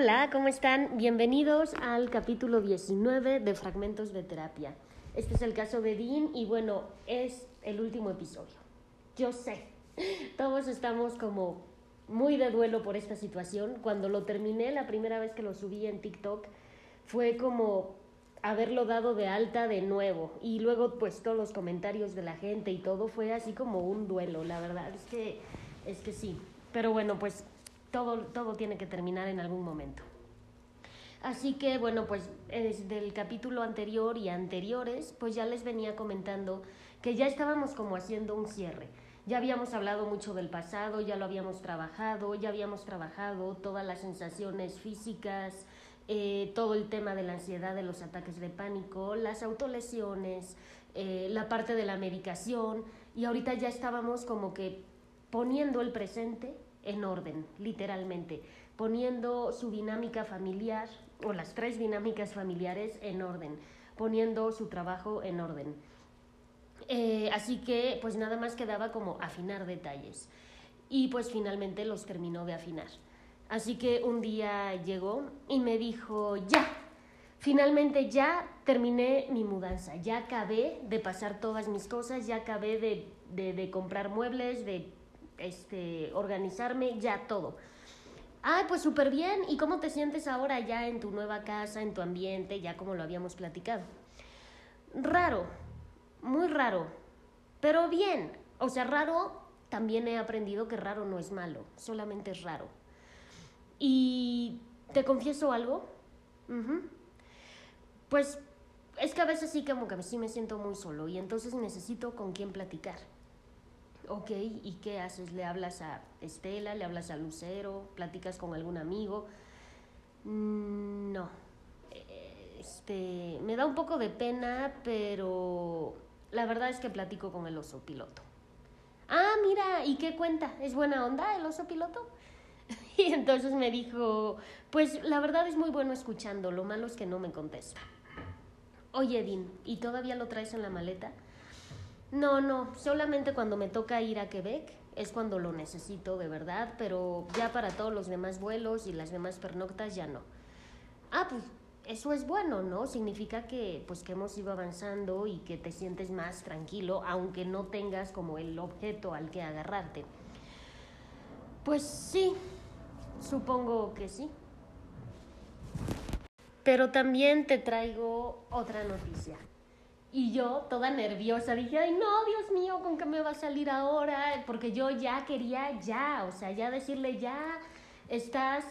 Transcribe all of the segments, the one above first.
Hola, ¿cómo están? Bienvenidos al capítulo 19 de Fragmentos de Terapia. Este es el caso de Dean y bueno, es el último episodio. Yo sé, todos estamos como muy de duelo por esta situación. Cuando lo terminé, la primera vez que lo subí en TikTok, fue como haberlo dado de alta de nuevo y luego pues todos los comentarios de la gente y todo fue así como un duelo, la verdad es que es que sí, pero bueno, pues todo todo tiene que terminar en algún momento. Así que bueno, pues desde el capítulo anterior y anteriores, pues ya les venía comentando que ya estábamos como haciendo un cierre. Ya habíamos hablado mucho del pasado, ya lo habíamos trabajado, ya habíamos trabajado todas las sensaciones físicas, eh, todo el tema de la ansiedad, de los ataques de pánico, las autolesiones, eh, la parte de la medicación y ahorita ya estábamos como que poniendo el presente en orden, literalmente, poniendo su dinámica familiar o las tres dinámicas familiares en orden, poniendo su trabajo en orden. Eh, así que pues nada más quedaba como afinar detalles y pues finalmente los terminó de afinar. Así que un día llegó y me dijo, ya, finalmente ya terminé mi mudanza, ya acabé de pasar todas mis cosas, ya acabé de, de, de comprar muebles, de este, organizarme, ya todo. Ah, pues súper bien. ¿Y cómo te sientes ahora ya en tu nueva casa, en tu ambiente, ya como lo habíamos platicado? Raro, muy raro, pero bien. O sea, raro, también he aprendido que raro no es malo, solamente es raro. Y te confieso algo. Pues es que a veces sí como que sí me siento muy solo y entonces necesito con quién platicar. Ok, ¿y qué haces? ¿Le hablas a Estela? ¿Le hablas a Lucero? ¿Platicas con algún amigo? Mm, no. Este, me da un poco de pena, pero la verdad es que platico con el oso piloto. Ah, mira, ¿y qué cuenta? ¿Es buena onda el oso piloto? Y entonces me dijo, pues la verdad es muy bueno escuchando, lo malo es que no me contesta. Oye, Edin, ¿y todavía lo traes en la maleta? No, no, solamente cuando me toca ir a Quebec es cuando lo necesito de verdad, pero ya para todos los demás vuelos y las demás pernoctas ya no. Ah, pues eso es bueno, ¿no? Significa que pues que hemos ido avanzando y que te sientes más tranquilo, aunque no tengas como el objeto al que agarrarte. Pues sí, supongo que sí. Pero también te traigo otra noticia. Y yo, toda nerviosa, dije, ay, no, Dios mío, ¿con qué me va a salir ahora? Porque yo ya quería ya, o sea, ya decirle, ya estás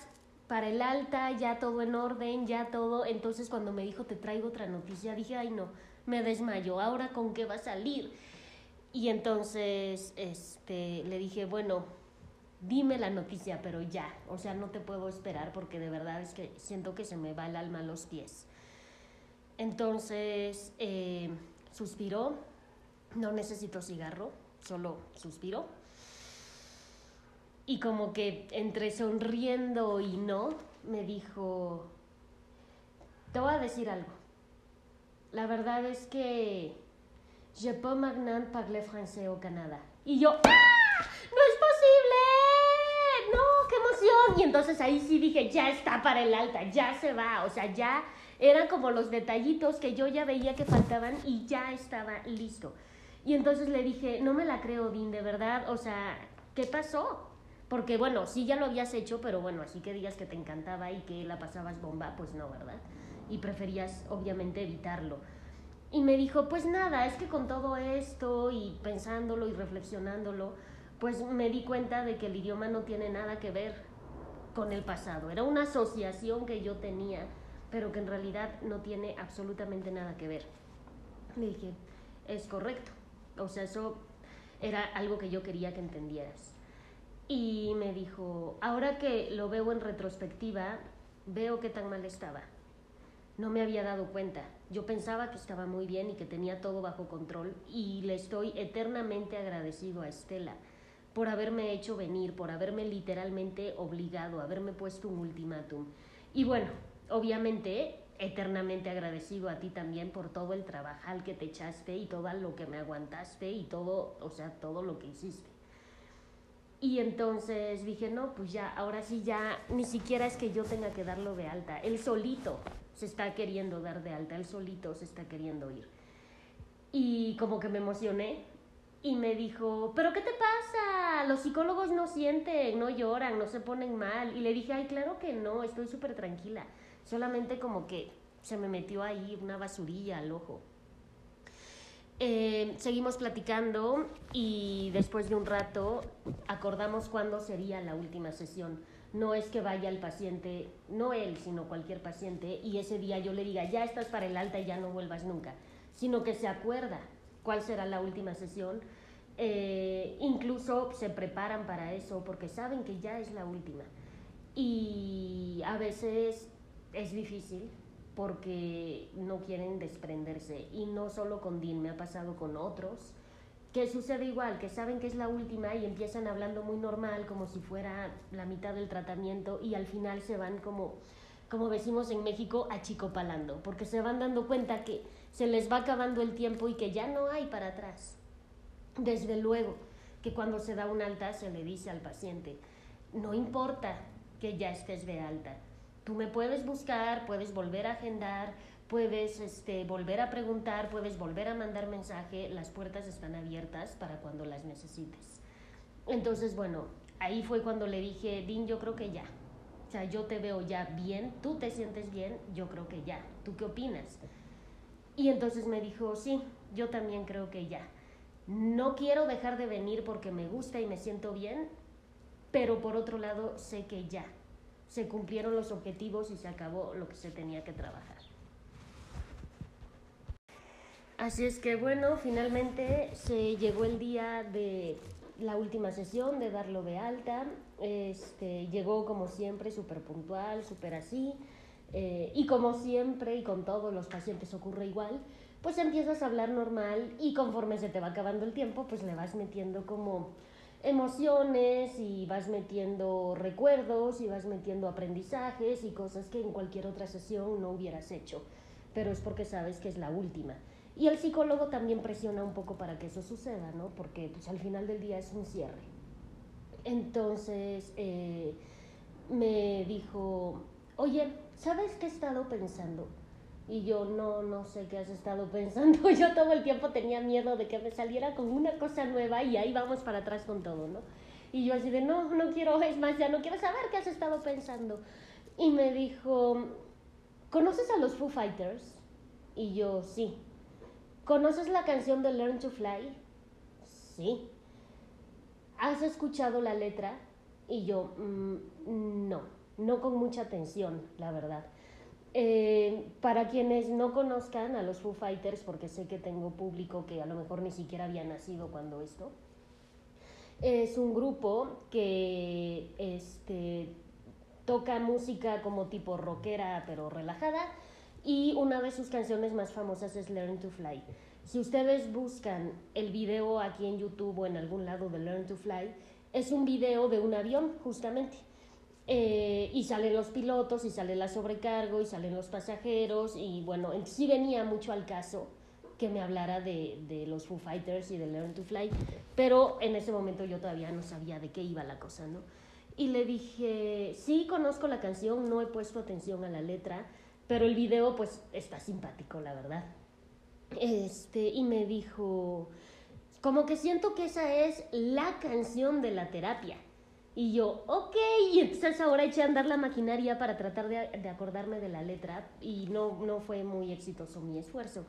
para el alta, ya todo en orden, ya todo. Entonces cuando me dijo, te traigo otra noticia, dije, ay, no, me desmayo, ¿ahora con qué va a salir? Y entonces este, le dije, bueno, dime la noticia, pero ya, o sea, no te puedo esperar porque de verdad es que siento que se me va el alma a los pies. Entonces eh, suspiró, no necesito cigarro, solo suspiró. Y como que entre sonriendo y no, me dijo, te voy a decir algo. La verdad es que je peux maintenant parler français au Canadá. Y yo, ¡ah! ¡No es posible! ¡No! ¡Qué emoción! Y entonces ahí sí dije, ya está para el alta, ya se va, o sea, ya eran como los detallitos que yo ya veía que faltaban y ya estaba listo. Y entonces le dije, no me la creo, Dean, de verdad, o sea, ¿qué pasó? Porque bueno, sí ya lo habías hecho, pero bueno, así que digas que te encantaba y que la pasabas bomba, pues no, ¿verdad? Y preferías obviamente evitarlo. Y me dijo, pues nada, es que con todo esto y pensándolo y reflexionándolo, pues me di cuenta de que el idioma no tiene nada que ver con el pasado. Era una asociación que yo tenía pero que en realidad no tiene absolutamente nada que ver. Le dije, es correcto. O sea, eso era algo que yo quería que entendieras. Y me dijo, ahora que lo veo en retrospectiva, veo qué tan mal estaba. No me había dado cuenta. Yo pensaba que estaba muy bien y que tenía todo bajo control y le estoy eternamente agradecido a Estela por haberme hecho venir, por haberme literalmente obligado, haberme puesto un ultimátum. Y bueno, obviamente eternamente agradecido a ti también por todo el trabajo que te echaste y todo lo que me aguantaste y todo, o sea, todo lo que hiciste. Y entonces dije, no, pues ya, ahora sí ya, ni siquiera es que yo tenga que darlo de alta. Él solito se está queriendo dar de alta, él solito se está queriendo ir. Y como que me emocioné y me dijo, pero ¿qué te pasa? Los psicólogos no sienten, no lloran, no se ponen mal. Y le dije, ay, claro que no, estoy súper tranquila. Solamente como que se me metió ahí una basurilla al ojo. Eh, seguimos platicando y después de un rato acordamos cuándo sería la última sesión. No es que vaya el paciente, no él, sino cualquier paciente, y ese día yo le diga, ya estás para el alta y ya no vuelvas nunca, sino que se acuerda cuál será la última sesión. Eh, incluso se preparan para eso porque saben que ya es la última. Y a veces es difícil, porque no quieren desprenderse. Y no solo con Dean, me ha pasado con otros, que sucede igual, que saben que es la última y empiezan hablando muy normal, como si fuera la mitad del tratamiento, y al final se van como, como decimos en México, achicopalando, porque se van dando cuenta que se les va acabando el tiempo y que ya no hay para atrás. Desde luego que cuando se da un alta se le dice al paciente, no importa que ya estés de alta, Tú me puedes buscar, puedes volver a agendar, puedes este, volver a preguntar, puedes volver a mandar mensaje, las puertas están abiertas para cuando las necesites. Entonces, bueno, ahí fue cuando le dije, Dean, yo creo que ya. O sea, yo te veo ya bien, tú te sientes bien, yo creo que ya. ¿Tú qué opinas? Y entonces me dijo, sí, yo también creo que ya. No quiero dejar de venir porque me gusta y me siento bien, pero por otro lado sé que ya se cumplieron los objetivos y se acabó lo que se tenía que trabajar. Así es que bueno, finalmente se llegó el día de la última sesión, de darlo de alta. Este, llegó como siempre, súper puntual, súper así. Eh, y como siempre y con todos los pacientes ocurre igual, pues empiezas a hablar normal y conforme se te va acabando el tiempo, pues le vas metiendo como emociones y vas metiendo recuerdos y vas metiendo aprendizajes y cosas que en cualquier otra sesión no hubieras hecho, pero es porque sabes que es la última. Y el psicólogo también presiona un poco para que eso suceda, ¿no? Porque pues, al final del día es un cierre. Entonces eh, me dijo, oye, ¿sabes qué he estado pensando? Y yo no, no sé qué has estado pensando. Yo todo el tiempo tenía miedo de que me saliera con una cosa nueva y ahí vamos para atrás con todo, ¿no? Y yo así de, no, no quiero, es más, ya no quiero saber qué has estado pensando. Y me dijo, ¿conoces a los Foo Fighters? Y yo, sí. ¿Conoces la canción de Learn to Fly? Sí. ¿Has escuchado la letra? Y yo, mm, no, no con mucha atención, la verdad. Eh, para quienes no conozcan a los Foo Fighters, porque sé que tengo público que a lo mejor ni siquiera había nacido cuando esto, es un grupo que este, toca música como tipo rockera pero relajada y una de sus canciones más famosas es Learn to Fly. Si ustedes buscan el video aquí en YouTube o en algún lado de Learn to Fly, es un video de un avión justamente eh, y salen los pilotos, y sale la sobrecargo, y salen los pasajeros, y bueno, sí venía mucho al caso que me hablara de, de, los Foo Fighters y de Learn to Fly, pero en ese momento yo todavía no sabía de qué iba la cosa, ¿no? Y le dije, sí conozco la canción, no he puesto atención a la letra, pero el video pues está simpático, la verdad. Este, y me dijo, como que siento que esa es la canción de la terapia. Y yo, ok, y entonces ahora eché a andar la maquinaria para tratar de, acordarme de la letra y no, no fue muy exitoso mi esfuerzo.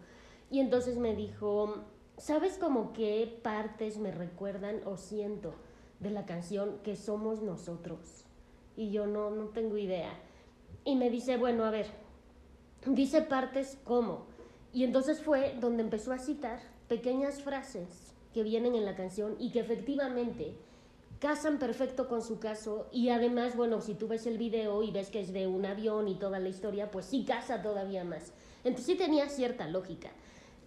Y entonces me dijo, ¿sabes como qué partes me recuerdan o siento de la canción que somos nosotros? Y yo no, no tengo idea. Y me dice, bueno, a ver, dice partes como. Y entonces fue donde empezó a citar pequeñas frases que vienen en la canción y que efectivamente casan perfecto con su caso y además, bueno, si tú ves el video y ves que es de un avión y toda la historia, pues sí casa todavía más. Entonces sí tenía cierta lógica.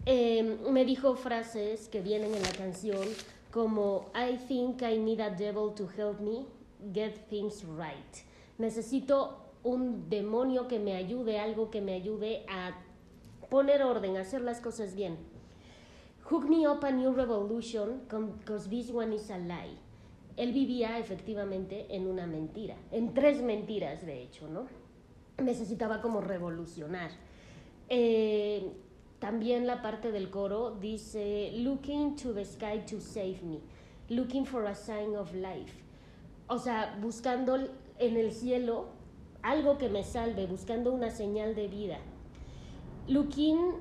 Em, me dijo frases que vienen en la canción como I think I need a devil to help me get things right. Necesito un demonio que me ayude, algo que me ayude a poner orden, a hacer las cosas bien. Hook me up a new revolution, because this one is a lie Él vivía efectivamente en una mentira, en tres mentiras de hecho, ¿no? Necesitaba como revolucionar. Eh, también la parte del coro dice, looking to the sky to save me, looking for a sign of life. O sea, buscando en el cielo algo que me salve, buscando una señal de vida. Looking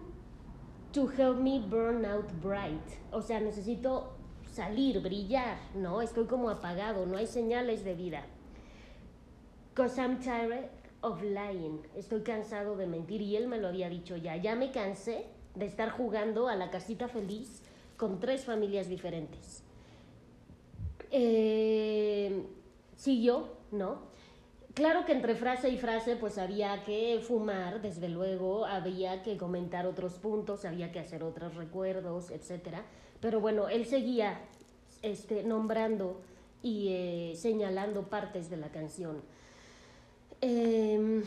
to help me burn out bright. O sea, necesito salir, brillar, ¿no? Estoy como apagado, no hay señales de vida. Because I'm tired of lying. Estoy cansado de mentir y él me lo había dicho ya. Ya me cansé de estar jugando a la casita feliz con tres familias diferentes. Eh, siguió, ¿no? Claro que entre frase y frase pues había que fumar, desde luego, había que comentar otros puntos, había que hacer otros recuerdos, etcétera. Pero bueno, él seguía este, nombrando y eh, señalando partes de la canción. Em,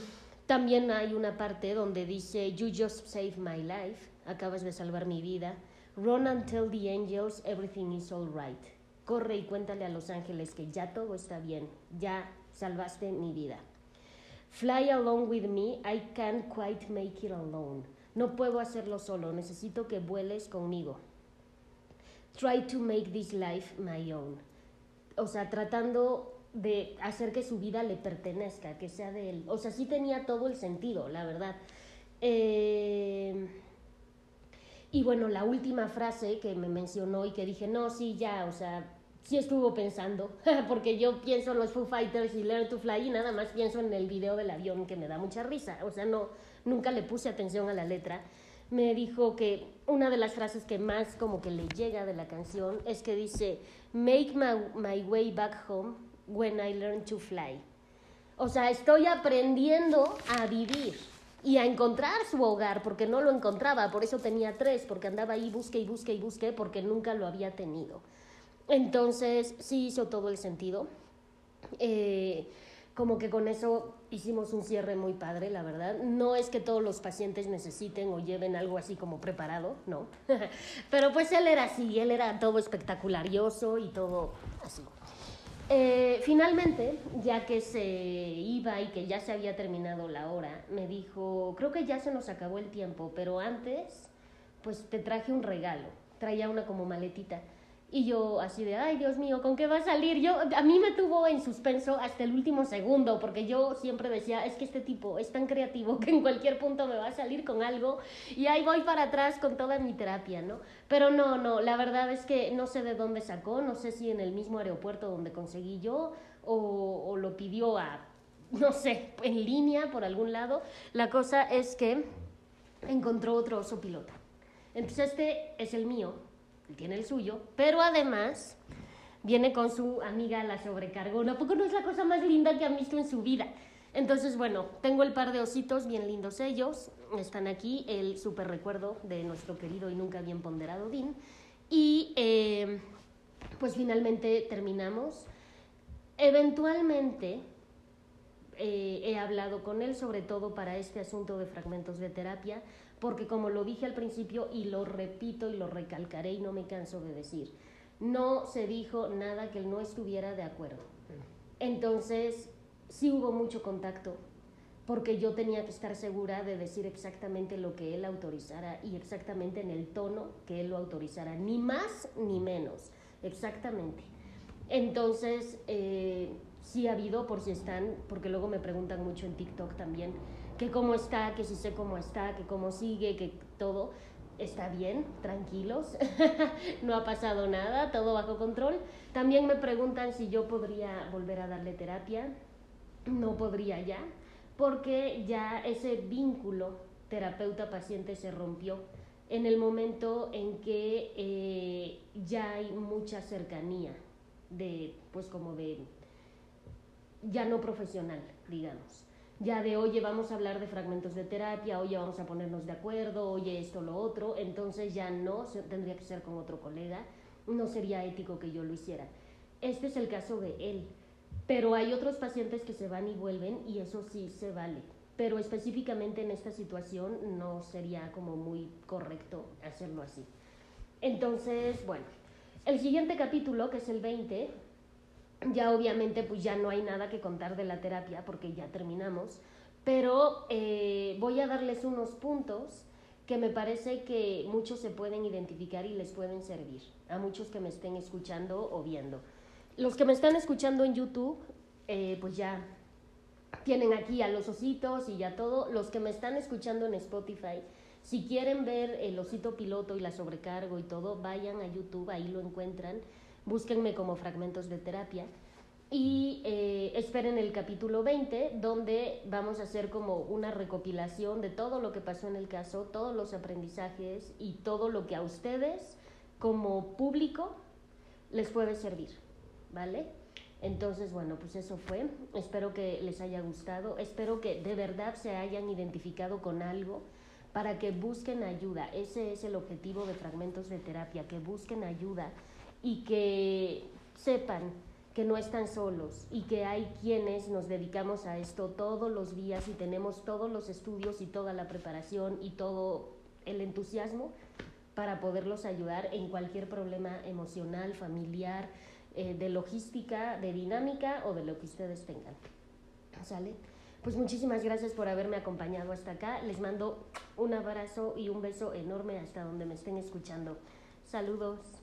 también hay una parte donde dice, You just saved my life, acabas de salvar mi vida. Run and tell the angels everything is all right. Corre y cuéntale a los ángeles que ya todo está bien, ya salvaste mi vida. Fly along with me, I can't quite make it alone. No puedo hacerlo solo, necesito que vueles conmigo. Try to make this life my own. O sea, tratando de hacer que su vida le pertenezca, que sea de él. O sea, sí tenía todo el sentido, la verdad. Eh, y bueno, la última frase que me mencionó y que dije, no, sí, ya, o sea, sí estuvo pensando, porque yo pienso en los Foo Fighters y Learn to Fly y nada más pienso en el video del avión que me da mucha risa, o sea, no, nunca le puse atención a la letra. Me dijo que una de las frases que más como que le llega de la canción es que dice, Make my, my way back home when I learn to fly. O sea, estoy aprendiendo a vivir y a encontrar su hogar, porque no lo encontraba, por eso tenía tres, porque andaba ahí, busque y busque y busque, porque nunca lo había tenido. Entonces, sí hizo todo el sentido. Eh, como que con eso hicimos un cierre muy padre, la verdad. No es que todos los pacientes necesiten o lleven algo así como preparado, no. Pero pues él era así, él era todo espectacularioso y todo así. Eh, finalmente, ya que se iba y que ya se había terminado la hora, me dijo, creo que ya se nos acabó el tiempo, pero antes, pues te traje un regalo. Traía una como maletita. Y yo así de, ay Dios mío, ¿con qué va a salir? Yo, a mí me tuvo en suspenso hasta el último segundo, porque yo siempre decía, es que este tipo es tan creativo que en cualquier punto me va a salir con algo y ahí voy para atrás con toda mi terapia, ¿no? Pero no, no, la verdad es que no sé de dónde sacó, no sé si en el mismo aeropuerto donde conseguí yo o, o lo pidió a, no sé, en línea por algún lado. La cosa es que encontró otro oso pilota. Entonces este es el mío, tiene el suyo, pero además viene con su amiga la sobrecargona. poco no es la cosa más linda que han visto en su vida? Entonces, bueno, tengo el par de ositos bien lindos ellos. Están aquí, el súper recuerdo de nuestro querido y nunca bien ponderado Dean. Y eh, pues finalmente terminamos. Eventualmente eh, he hablado con él, sobre todo para este asunto de fragmentos de terapia, porque como lo dije al principio y lo repito y lo recalcaré y no me canso de decir, no se dijo nada que él no estuviera de acuerdo. Entonces, sí hubo mucho contacto, porque yo tenía que estar segura de decir exactamente lo que él autorizara y exactamente en el tono que él lo autorizara, ni más ni menos, exactamente. Entonces, eh, sí ha habido, por si están, porque luego me preguntan mucho en TikTok también, que cómo está, que si sé cómo está, que cómo sigue, que todo está bien, tranquilos, no ha pasado nada, todo bajo control. También me preguntan si yo podría volver a darle terapia, no podría ya, porque ya ese vínculo terapeuta-paciente se rompió en el momento en que eh, ya hay mucha cercanía de, pues como de, ya no profesional, digamos ya de oye vamos a hablar de fragmentos de terapia, oye vamos a ponernos de acuerdo, oye esto, lo otro, entonces ya no, tendría que ser con otro colega, no sería ético que yo lo hiciera. Este es el caso de él, pero hay otros pacientes que se van y vuelven y eso sí se vale, pero específicamente en esta situación no sería como muy correcto hacerlo así. Entonces, bueno, el siguiente capítulo, que es el 20, Ya obviamente pues ya no hay nada que contar de la terapia porque ya terminamos, pero eh, voy a darles unos puntos que me parece que muchos se pueden identificar y les pueden servir a muchos que me estén escuchando o viendo. Los que me están escuchando en YouTube, eh, pues ya tienen aquí a los ositos y ya todo. Los que me están escuchando en Spotify, si quieren ver el osito piloto y la sobrecargo y todo, vayan a YouTube, ahí lo encuentran. Búsquenme como fragmentos de terapia. Y eh, esperen el capítulo 20, donde vamos a hacer como una recopilación de todo lo que pasó en el caso, todos los aprendizajes y todo lo que a ustedes como público les puede servir, ¿vale? Entonces, bueno, pues eso fue. Espero que les haya gustado. Espero que de verdad se hayan identificado con algo para que busquen ayuda. Ese es el objetivo de Fragmentos de Terapia, que busquen ayuda y que sepan que no están solos y que hay quienes nos dedicamos a esto todos los días y tenemos todos los estudios y toda la preparación y todo el entusiasmo para poderlos ayudar en cualquier problema emocional, familiar, eh, de logística, de dinámica o de lo que ustedes tengan. ¿Sale? Pues muchísimas gracias por haberme acompañado hasta acá. Les mando un abrazo y un beso enorme hasta donde me estén escuchando. Saludos.